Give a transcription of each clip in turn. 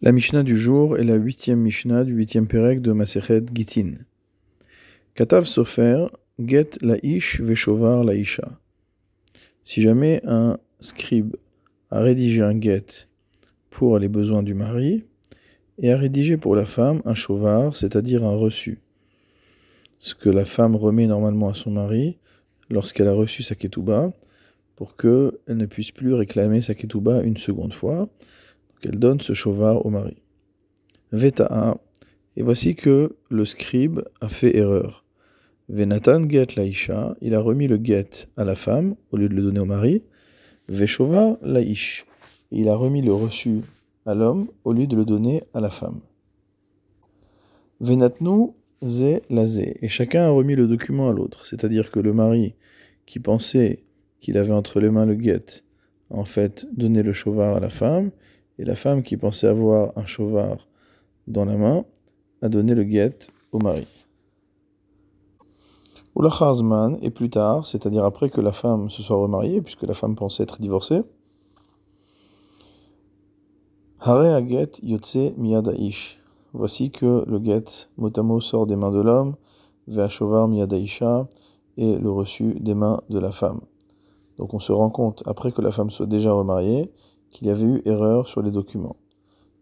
La Mishnah du jour est la huitième Mishnah du huitième Pérec de Masechet Gitin. Katav Sofer, Get la Ish Veshovar la Isha. Si jamais un scribe a rédigé un get pour les besoins du mari et a rédigé pour la femme un chovar, c'est-à-dire un reçu, ce que la femme remet normalement à son mari lorsqu'elle a reçu sa ketouba, pour qu'elle ne puisse plus réclamer sa ketouba une seconde fois, qu'elle donne ce chauvard au mari. Veta'a, et voici que le scribe a fait erreur. Venatan get laïcha, il a remis le get à la femme au lieu de le donner au mari. Veshova laïch, il a remis le reçu à l'homme au lieu de le donner à la femme. Venatnu ze lazé, et chacun a remis le document à l'autre, c'est-à-dire que le mari qui pensait qu'il avait entre les mains le get, en fait donné le chauvard à la femme, et la femme qui pensait avoir un chauvard dans la main a donné le guet au mari. Ou la charzman, et plus tard, c'est-à-dire après que la femme se soit remariée, puisque la femme pensait être divorcée, Hare aget yotse miyadaish. Voici que le get motamo sort des mains de l'homme, ve'ashovar miyadaisha, et le reçu des mains de la femme. Donc on se rend compte, après que la femme soit déjà remariée, qu'il y avait eu erreur sur les documents.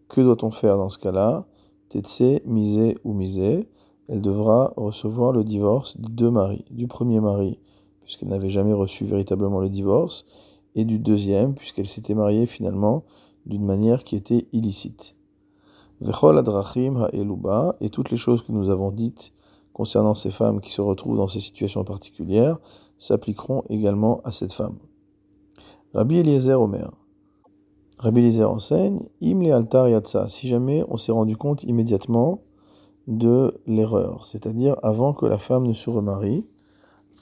Que doit-on faire dans ce cas-là? Tetse, misé ou misé, elle devra recevoir le divorce des deux maris. Du premier mari, puisqu'elle n'avait jamais reçu véritablement le divorce, et du deuxième, puisqu'elle s'était mariée finalement d'une manière qui était illicite. Vechol adrachim ha'eluba, et toutes les choses que nous avons dites concernant ces femmes qui se retrouvent dans ces situations particulières s'appliqueront également à cette femme. Rabbi Eliezer Omer. Rabbi Eliezer enseigne, Im altar yatsa, si jamais on s'est rendu compte immédiatement de l'erreur, c'est-à-dire avant que la femme ne se remarie,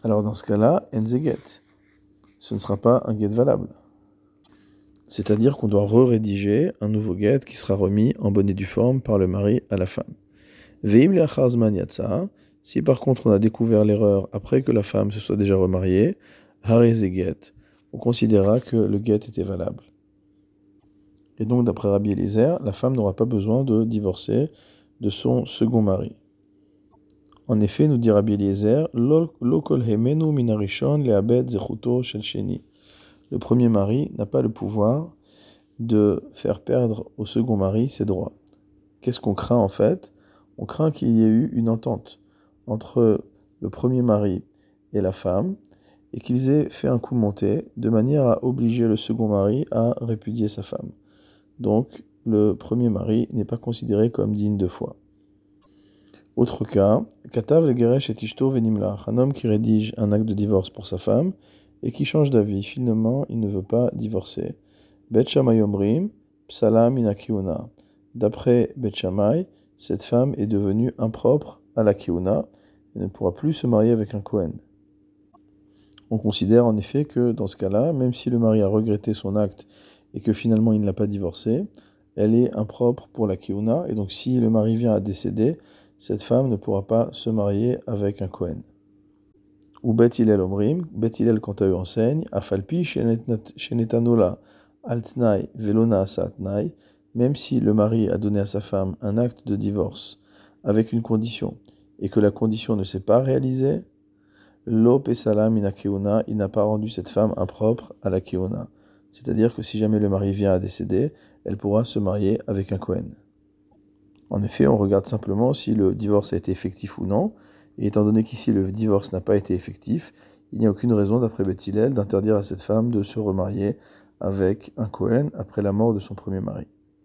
alors dans ce cas-là, enzeget, ce ne sera pas un get valable. C'est-à-dire qu'on doit re-rédiger un nouveau get qui sera remis en bonne et due forme par le mari à la femme. Veim yatsa, si par contre on a découvert l'erreur après que la femme se soit déjà remariée, harezeget, on considérera que le get était valable. Et donc, d'après Rabbi Eliezer, la femme n'aura pas besoin de divorcer de son second mari. En effet, nous dit Rabbi Eliezer, le premier mari n'a pas le pouvoir de faire perdre au second mari ses droits. Qu'est-ce qu'on craint en fait? On craint qu'il y ait eu une entente entre le premier mari et la femme et qu'ils aient fait un coup monté de manière à obliger le second mari à répudier sa femme. Donc, le premier mari n'est pas considéré comme digne de foi. Autre cas, Katav le et Tishto Venimlach, un homme qui rédige un acte de divorce pour sa femme et qui change d'avis. Finalement, il ne veut pas divorcer. Bet Omrim, Psalam Inakiuna. D'après Bet cette femme est devenue impropre à la Kiuna et ne pourra plus se marier avec un Kohen. On considère en effet que dans ce cas-là, même si le mari a regretté son acte et que finalement il ne l'a pas divorcée, elle est impropre pour la kiuna, et donc si le mari vient à décéder, cette femme ne pourra pas se marier avec un Kohen. Ou Bet Omrim, Bet quant à eux enseigne, Afalpi Shenetanola Altnai Velona Satnai, même si le mari a donné à sa femme un acte de divorce avec une condition, et que la condition ne s'est pas réalisée, Lo Pesalam Ina il n'a pas rendu cette femme impropre à la Keuna. C'est-à-dire que si jamais le mari vient à décéder, elle pourra se marier avec un Cohen. En effet, on regarde simplement si le divorce a été effectif ou non, et étant donné qu'ici le divorce n'a pas été effectif, il n'y a aucune raison, d'après Bethilel, d'interdire à cette femme de se remarier avec un Cohen après la mort de son premier mari.